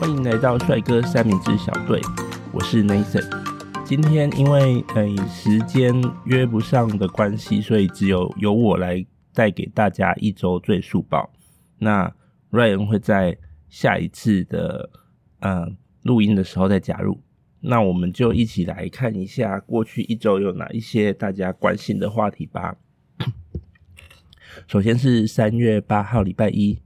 欢迎来到帅哥三明治小队，我是 Nathan。今天因为呃时间约不上的关系，所以只有由我来带给大家一周最速报。那 Ryan 会在下一次的呃录音的时候再加入。那我们就一起来看一下过去一周有哪一些大家关心的话题吧。首先是三月八号礼拜一，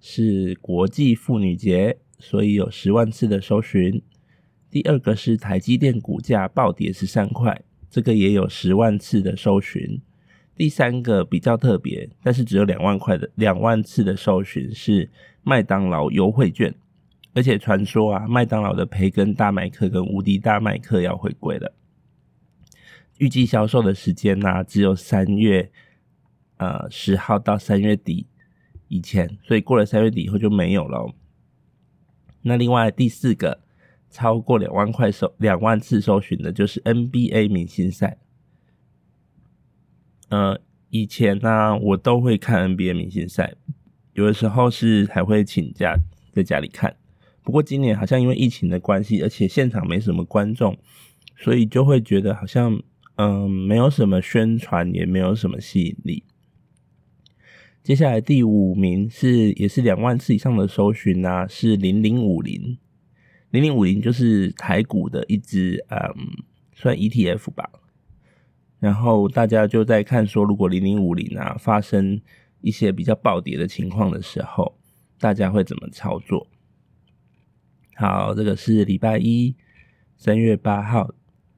是国际妇女节。所以有十万次的搜寻。第二个是台积电股价暴跌十三块，这个也有十万次的搜寻。第三个比较特别，但是只有两万块的两万次的搜寻是麦当劳优惠券，而且传说啊，麦当劳的培根大麦克跟无敌大麦克要回归了。预计销售的时间呢、啊，只有三月呃十号到三月底以前，所以过了三月底以后就没有了。那另外第四个超过两万块搜两万次搜寻的就是 NBA 明星赛。呃，以前呢、我都会看 NBA 明星赛，有的时候是还会请假在家里看。不过今年好像因为疫情的关系，而且现场没什么观众，所以就会觉得好像嗯、没有什么宣传，也没有什么吸引力。接下来第五名是也是两万次以上的搜寻啊，是零零五零，零零五零就是台股的一只嗯，算 ETF 吧。然后大家就在看说，如果零零五零啊发生一些比较暴跌的情况的时候，大家会怎么操作？好，这个是礼拜一，三月八号。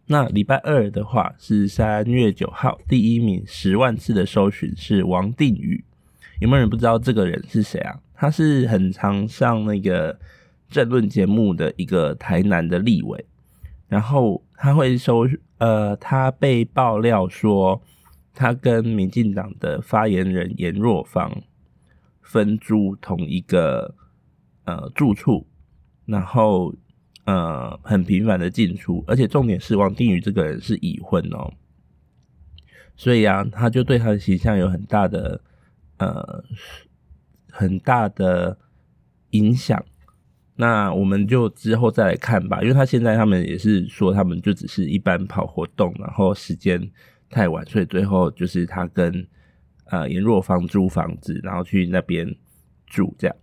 那礼拜二的话是三月九号，第一名十万次的搜寻是王定宇。有没有人不知道这个人是谁啊？他是很常上那个政论节目的一个台南的立委，然后他会收呃，他被爆料说他跟民进党的发言人颜若芳分租同一个呃住处，然后呃很频繁的进出，而且重点是王定宇这个人是已婚哦，所以啊，他就对他的形象有很大的。呃，很大的影响。那我们就之后再来看吧，因为他现在他们也是说，他们就只是一般跑活动，然后时间太晚，所以最后就是他跟呃严若芳租房子，然后去那边住这样。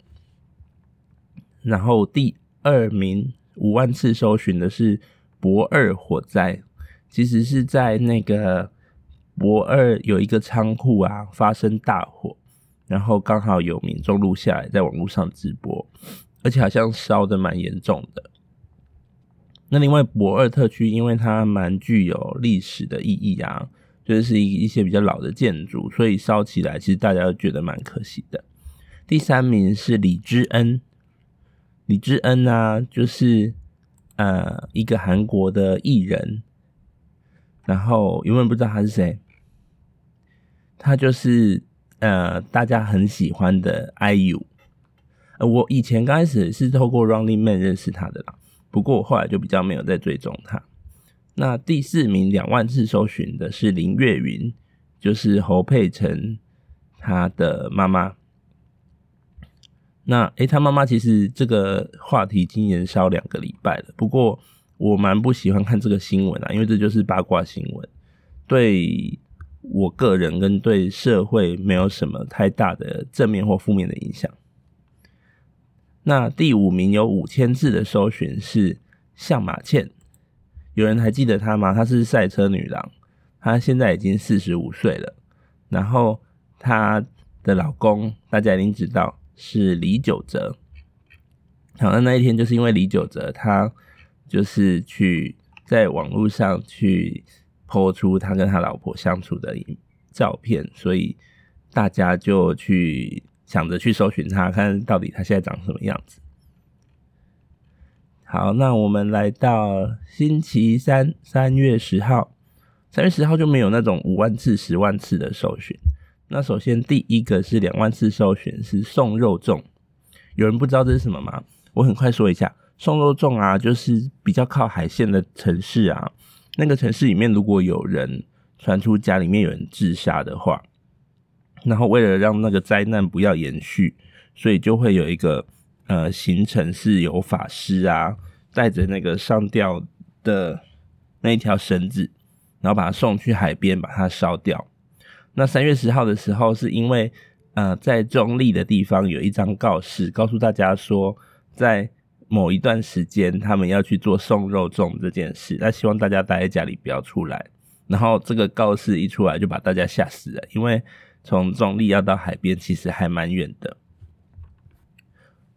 然后第二名五万次搜寻的是博二火灾，其实是在那个博二有一个仓库啊发生大火。然后刚好有民众录下来，在网络上直播，而且好像烧的蛮严重的。那另外博尔特区，因为它蛮具有历史的意义啊，就是一一些比较老的建筑，所以烧起来其实大家都觉得蛮可惜的。第三名是李知恩，李知恩啊，就是呃一个韩国的艺人，然后有没有人不知道他是谁？他就是。呃，大家很喜欢的 IU，呃，我以前刚开始是透过 Running Man 认识他的啦，不过我后来就比较没有再追踪他。那第四名两万次搜寻的是林月云，就是侯佩岑他的妈妈。那诶，他妈妈其实这个话题已经延烧两个礼拜了，不过我蛮不喜欢看这个新闻啊，因为这就是八卦新闻，对。我个人跟对社会没有什么太大的正面或负面的影响。那第五名有五千字的搜寻是向马倩，有人还记得她吗？她是赛车女郎，她现在已经四十五岁了。然后她的老公大家一定知道是李玖哲。好，那那一天就是因为李玖哲他就是去在网络上去。抛出他跟他老婆相处的照片，所以大家就去想着去搜寻他，看到底他现在长什么样子。好，那我们来到星期三，三月十号，三月十号就没有那种五万次、十万次的搜寻。那首先第一个是两万次搜寻，是送肉粽。有人不知道这是什么吗？我很快说一下，送肉粽啊，就是比较靠海线的城市啊。那个城市里面，如果有人传出家里面有人自杀的话，然后为了让那个灾难不要延续，所以就会有一个呃行程是有法师啊带着那个上吊的那一条绳子，然后把它送去海边把它烧掉。那三月十号的时候，是因为呃在中立的地方有一张告示，告诉大家说在某一段时间他们要去做送肉粽这件事，那希望大家待在家里不要出来。然后这个告示一出来，就把大家吓死了，因为从中立要到海边其实还蛮远的。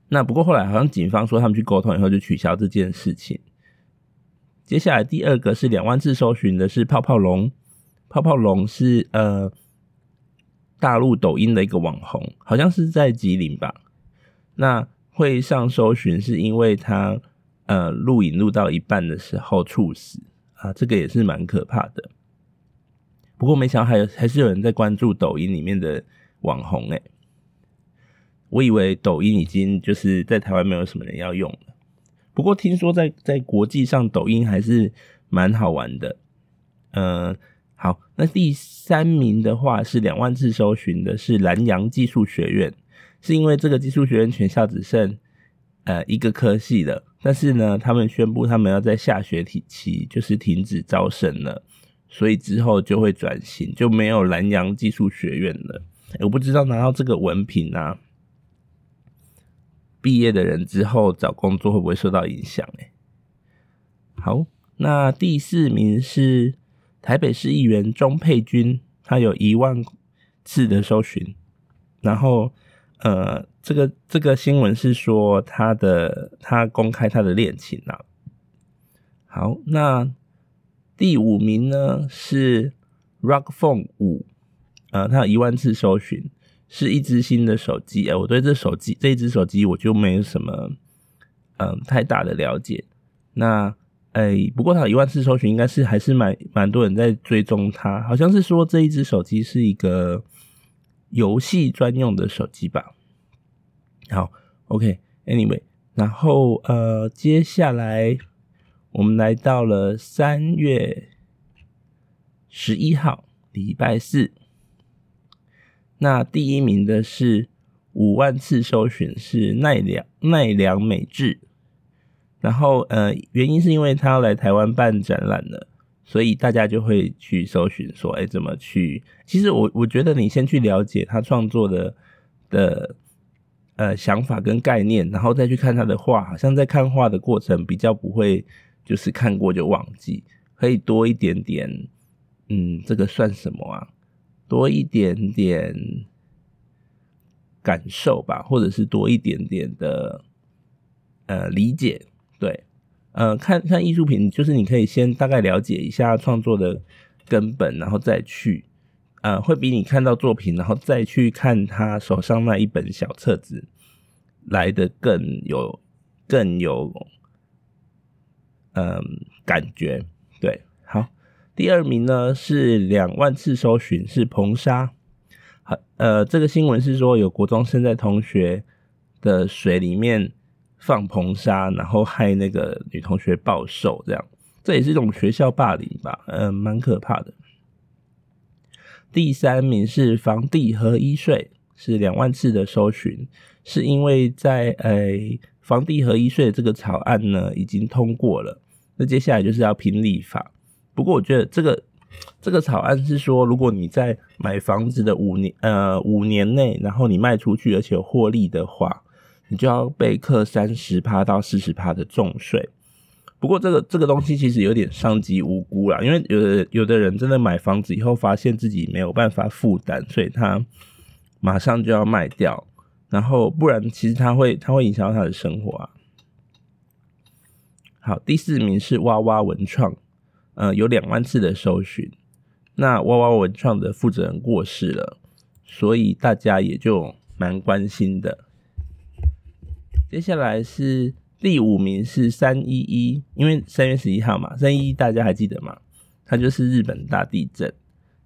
那不过后来好像警方说他们去沟通以后就取消这件事情。接下来第二个是两万次搜寻的是泡泡龙，泡泡龙是呃。大陆抖音的一个网红，好像是在吉林吧。那会上搜寻是因为他呃录影录到一半的时候猝死啊，这个也是蛮可怕的。不过没想到还还是有人在关注抖音里面的网红诶，我以为抖音已经就是在台湾没有什么人要用了。不过听说在在国际上抖音还是蛮好玩的，嗯、呃。好，那第三名的话是两万次搜寻的是南洋技术学院，是因为这个技术学院全校只剩呃一个科系了，但是呢，他们宣布他们要在下学期就是停止招生了，所以之后就会转型，就没有南洋技术学院了。我不知道拿到这个文凭啊，毕业的人之后找工作会不会受到影响？哎，好，那第四名是。台北市议员钟佩君，他有一万次的搜寻，然后呃，这个这个新闻是说他的他公开他的恋情啊。好，那第五名呢是 Rock Phone 五，呃，他有一万次搜寻，是一只新的手机。哎、我对这手机这一只手机我就没有什么嗯、太大的了解。那哎、不过他有一万次搜寻，应该是还是蛮蛮多人在追踪他。好像是说这一只手机是一个游戏专用的手机吧。好，OK，Anyway，、然后呃，接下来我们来到了三月十一号，礼拜四。那第一名的是五万次搜寻，是奈良奈良美智。然后，呃，原因是因为他要来台湾办展览了，所以大家就会去搜寻说，哎，怎么去？其实我我觉得你先去了解他创作的的呃想法跟概念，然后再去看他的画，好像在看画的过程比较不会就是看过就忘记，可以多一点点，嗯，这个算什么啊？多一点点感受吧，或者是多一点点的呃理解。对，呃，看看艺术品，就是你可以先大概了解一下创作的根本，然后再去，呃，会比你看到作品，然后再去看他手上那一本小册子来的更有更有，嗯、感觉。对，好，第二名呢是两万次搜寻是硼砂，呃，这个新闻是说有国中生在同学的水里面。放硼砂，然后害那个女同学暴瘦，这样这也是一种学校霸凌吧？嗯，蛮可怕的。第三名是房地合一税，是两万次的搜寻，是因为在呃、房地合一税这个草案呢已经通过了，那接下来就是要评立法。不过我觉得这个这个草案是说，如果你在买房子的五年呃五年内，然后你卖出去而且获利的话。你就要被课三十趴到四十趴的重税，不过这个这个东西其实有点伤及无辜啦，因为有的有的人真的买房子以后发现自己没有办法负担，所以他马上就要卖掉，然后不然其实他会他会影响到他的生活啊。好，第四名是哇哇文创，呃，有两万次的搜寻，那哇哇文创的负责人过世了，所以大家也就蛮关心的。接下来是第五名是三一一，因为三月十一号嘛，三一大家还记得吗？它就是日本大地震，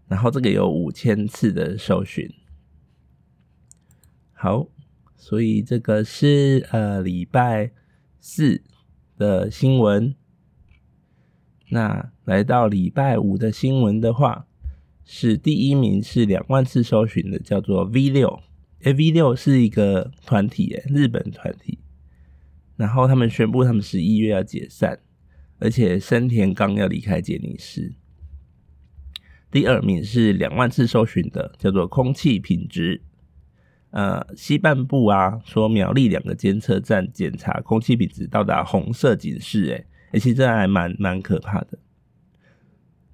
然后这个有五千次的搜寻。好，所以这个是呃礼拜四的新闻。那来到礼拜五的新闻的话，是第一名是两万次搜寻的，叫做 V 六。A V 六是一个团体，日本团体。然后他们宣布他们十一月要解散，而且深田刚要离开杰尼斯。第二名是两万次搜寻的，叫做空气品质。呃，西半部啊，说苗栗两个监测站检查空气品质到达红色警示，诶，诶，其实这还蛮蛮可怕的。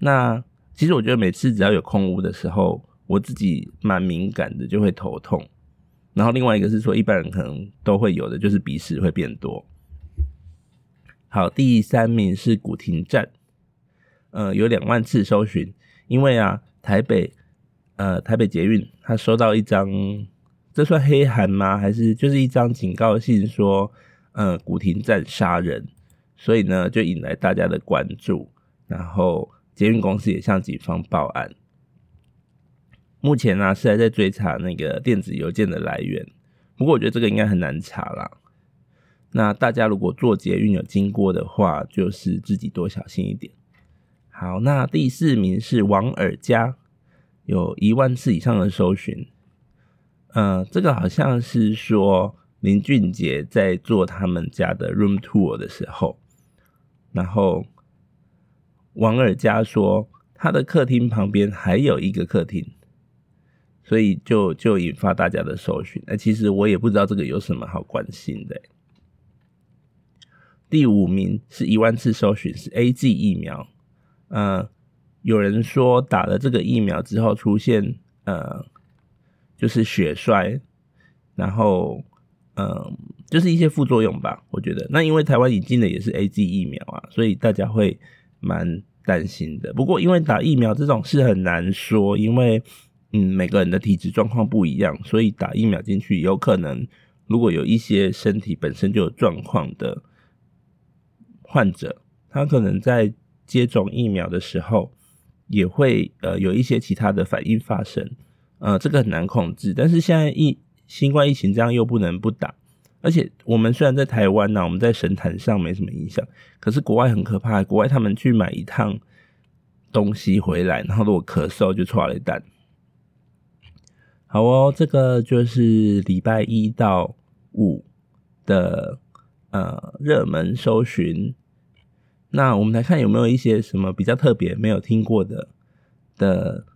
那其实我觉得每次只要有空污的时候，我自己蛮敏感的，就会头痛。然后另外一个是说，一般人可能都会有的，就是鼻屎会变多。好，第三名是古亭站，呃，有两万次搜寻，因为啊，台北呃台北捷运他收到一张。这算黑函吗？还是就是一张警告信，说，呃，古亭站杀人，所以呢，就引来大家的关注。然后捷运公司也向警方报案。目前呢，是还在追查那个电子邮件的来源。不过我觉得这个应该很难查啦。那大家如果坐捷运有经过的话，就是自己多小心一点。好，那第四名是王尔佳，有一万次以上的搜寻。嗯、这个好像是说林俊杰在做他们家的 room tour 的时候，然后王尔佳说他的客厅旁边还有一个客厅，所以就就引发大家的搜寻。那其实我也不知道这个有什么好关心的。第五名是一万次搜寻是 A G 疫苗，嗯、有人说打了这个疫苗之后出现呃。就是血栓，然后，嗯，就是一些副作用吧。我觉得，那因为台湾引进的也是 A G 疫苗啊，所以大家会蛮担心的。不过，因为打疫苗这种事很难说，因为，嗯，每个人的体质状况不一样，所以打疫苗进去，有可能如果有一些身体本身就有状况的患者，他可能在接种疫苗的时候，也会呃有一些其他的反应发生。呃，这个很难控制，但是现在疫新冠疫情这样又不能不打，而且我们虽然在台湾呢、我们在神坛上没什么影响，可是国外很可怕，国外他们去买一趟东西回来，然后如果咳嗽就剉咧等。好哦，这个就是礼拜一到五的呃热门搜寻，那我们来看有没有一些什么比较特别没有听过的的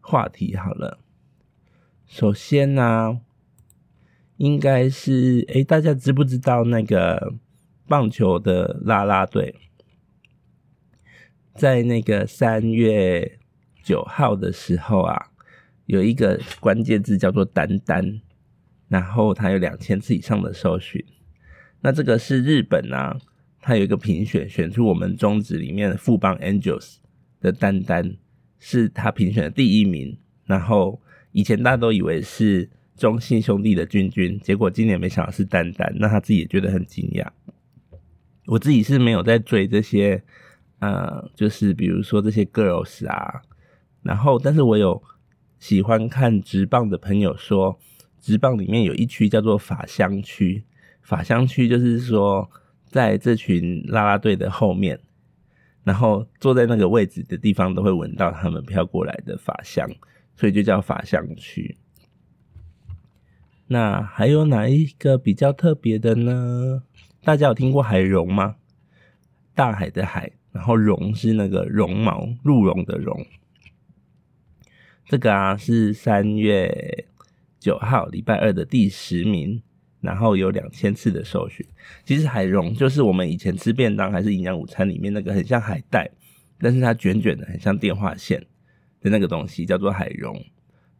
话题好了。首先呢、啊，应该是诶，大家知不知道那个棒球的啦啦队，在那个三月九号的时候啊，有一个关键字叫做“丹丹”，然后它有两千次以上的搜寻。那这个是日本啊，它有一个评选，选出我们中职里面的富邦 Angels 的丹丹，是他评选的第一名，然后。以前大家都以为是中信兄弟的君君，结果今年没想到是丹丹，那他自己也觉得很惊讶。我自己是没有在追这些，呃，就是比如说这些 girls 啊，然后但是我有喜欢看直棒的朋友说，直棒里面有一区叫做法香区，法香区就是说在这群啦啦队的后面，然后坐在那个位置的地方都会闻到他们飘过来的法香。所以就叫法香区。那还有哪一个比较特别的呢？大家有听过海茸吗？大海的海，然后茸是那个绒毛鹿茸的茸。这个啊是三月九号礼拜二的第十名，然后有两千次的搜寻。其实海茸就是我们以前吃便当还是营养午餐里面那个很像海带，但是它卷卷的很像电话线。的那个东西叫做海茸，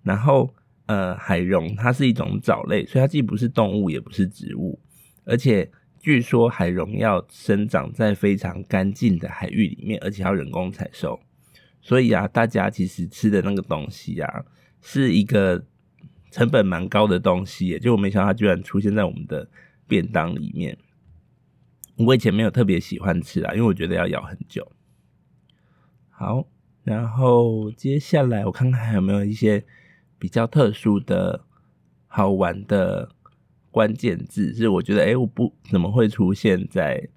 然后呃，海茸它是一种藻类，所以它既不是动物，也不是植物，而且据说海茸要生长在非常干净的海域里面，而且要人工采收，所以啊，大家其实吃的那个东西啊，是一个成本蛮高的东西，就我没想到它居然出现在我们的便当里面。我以前没有特别喜欢吃啊，因为我觉得要咬很久。好。然后接下来我看看还有没有一些比较特殊的好玩的关键字，是我觉得哎，我不怎么会出现在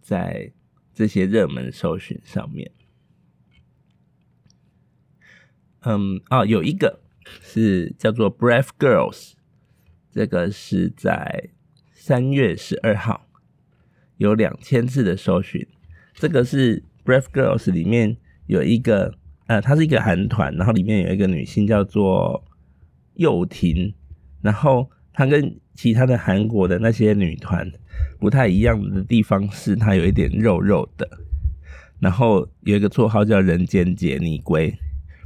在这些热门搜寻上面。嗯，哦，有一个是叫做 Brave Girls，这个是在三月十二号有两千次的搜寻。这个是 Brave Girls 里面有一个，呃，它是一个韩团，然后里面有一个女性叫做佑廷，然后她跟其他的韩国的那些女团不太一样的地方是，她有一点肉肉的，然后有一个绰号叫“人间杰尼龟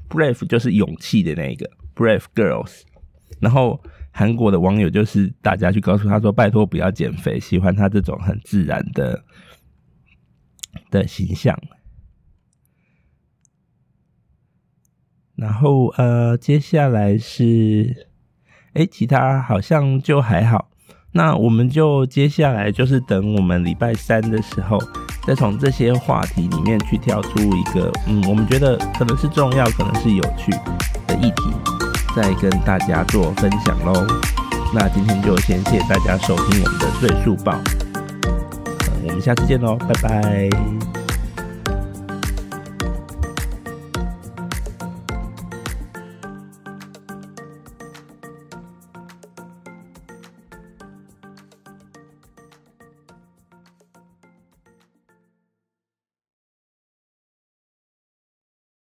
”，Brave 就是勇气的那个 Brave Girls，然后。韩国的网友就是大家去告诉他说：“拜托不要减肥，喜欢他这种很自然的的形象。”然后呃，接下来是哎，其他好像就还好。那我们就接下来就是等我们礼拜三的时候，再从这些话题里面去挑出一个嗯，我们觉得可能是重要，可能是有趣的议题。再跟大家做分享喽，那今天就先谢谢大家收听我们的岁数报，我们下次见喽，拜拜。